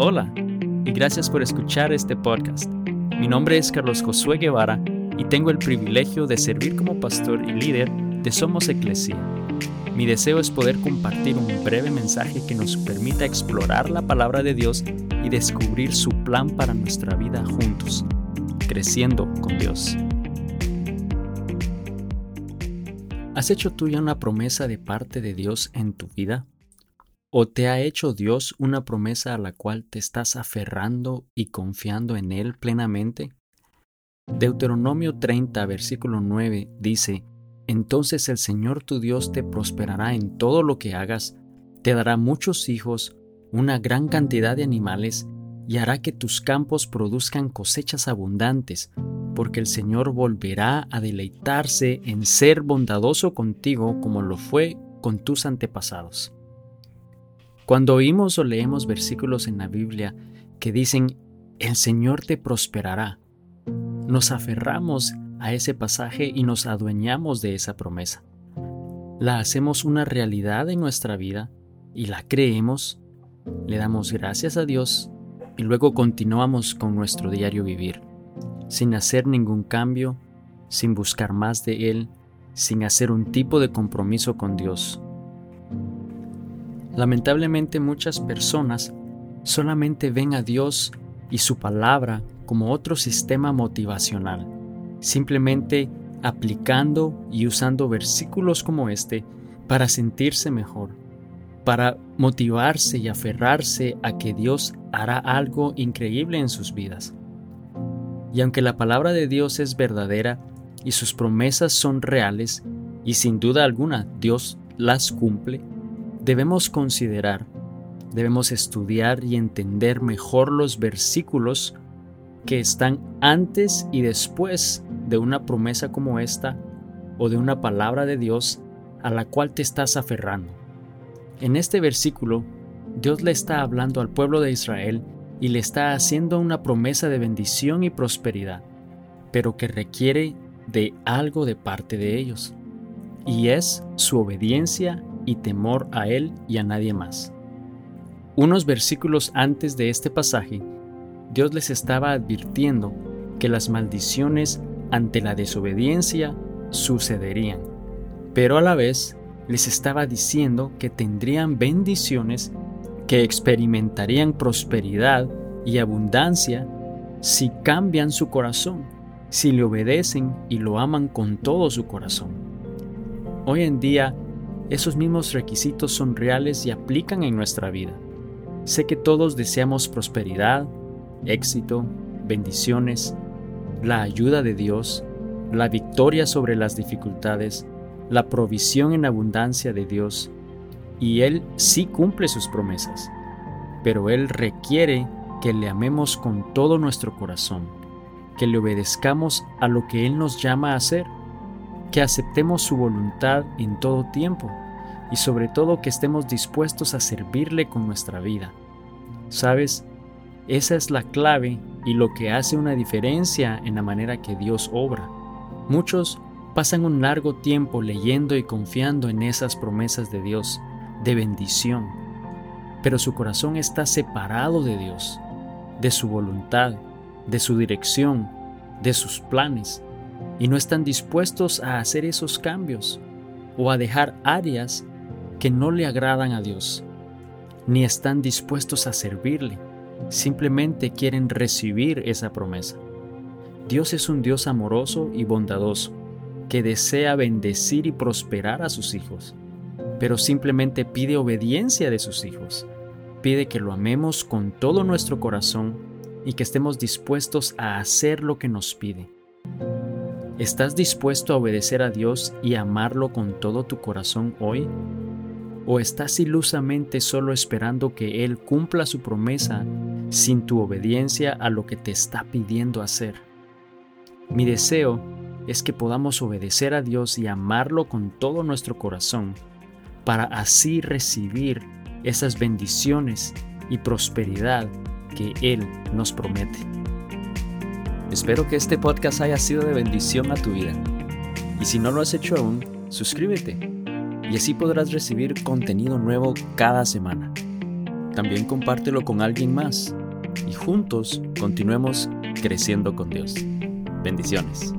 Hola y gracias por escuchar este podcast. Mi nombre es Carlos Josué Guevara y tengo el privilegio de servir como pastor y líder de Somos Eclesia. Mi deseo es poder compartir un breve mensaje que nos permita explorar la palabra de Dios y descubrir su plan para nuestra vida juntos, creciendo con Dios. ¿Has hecho tuya una promesa de parte de Dios en tu vida? ¿O te ha hecho Dios una promesa a la cual te estás aferrando y confiando en Él plenamente? Deuteronomio 30, versículo 9 dice, Entonces el Señor tu Dios te prosperará en todo lo que hagas, te dará muchos hijos, una gran cantidad de animales, y hará que tus campos produzcan cosechas abundantes, porque el Señor volverá a deleitarse en ser bondadoso contigo como lo fue con tus antepasados. Cuando oímos o leemos versículos en la Biblia que dicen, el Señor te prosperará, nos aferramos a ese pasaje y nos adueñamos de esa promesa. La hacemos una realidad en nuestra vida y la creemos, le damos gracias a Dios y luego continuamos con nuestro diario vivir, sin hacer ningún cambio, sin buscar más de Él, sin hacer un tipo de compromiso con Dios. Lamentablemente muchas personas solamente ven a Dios y su palabra como otro sistema motivacional, simplemente aplicando y usando versículos como este para sentirse mejor, para motivarse y aferrarse a que Dios hará algo increíble en sus vidas. Y aunque la palabra de Dios es verdadera y sus promesas son reales, y sin duda alguna Dios las cumple, debemos considerar, debemos estudiar y entender mejor los versículos que están antes y después de una promesa como esta o de una palabra de Dios a la cual te estás aferrando. En este versículo, Dios le está hablando al pueblo de Israel y le está haciendo una promesa de bendición y prosperidad, pero que requiere de algo de parte de ellos, y es su obediencia y temor a Él y a nadie más. Unos versículos antes de este pasaje, Dios les estaba advirtiendo que las maldiciones ante la desobediencia sucederían, pero a la vez les estaba diciendo que tendrían bendiciones, que experimentarían prosperidad y abundancia si cambian su corazón, si le obedecen y lo aman con todo su corazón. Hoy en día esos mismos requisitos son reales y aplican en nuestra vida. Sé que todos deseamos prosperidad, éxito, bendiciones, la ayuda de Dios, la victoria sobre las dificultades, la provisión en abundancia de Dios, y Él sí cumple sus promesas, pero Él requiere que le amemos con todo nuestro corazón, que le obedezcamos a lo que Él nos llama a hacer que aceptemos su voluntad en todo tiempo y sobre todo que estemos dispuestos a servirle con nuestra vida. ¿Sabes? Esa es la clave y lo que hace una diferencia en la manera que Dios obra. Muchos pasan un largo tiempo leyendo y confiando en esas promesas de Dios, de bendición, pero su corazón está separado de Dios, de su voluntad, de su dirección, de sus planes y no están dispuestos a hacer esos cambios o a dejar áreas que no le agradan a Dios, ni están dispuestos a servirle, simplemente quieren recibir esa promesa. Dios es un Dios amoroso y bondadoso, que desea bendecir y prosperar a sus hijos, pero simplemente pide obediencia de sus hijos, pide que lo amemos con todo nuestro corazón y que estemos dispuestos a hacer lo que nos pide. ¿Estás dispuesto a obedecer a Dios y amarlo con todo tu corazón hoy? ¿O estás ilusamente solo esperando que Él cumpla su promesa sin tu obediencia a lo que te está pidiendo hacer? Mi deseo es que podamos obedecer a Dios y amarlo con todo nuestro corazón, para así recibir esas bendiciones y prosperidad que Él nos promete. Espero que este podcast haya sido de bendición a tu vida. Y si no lo has hecho aún, suscríbete y así podrás recibir contenido nuevo cada semana. también compártelo con alguien más y juntos continuemos creciendo con Dios. Bendiciones.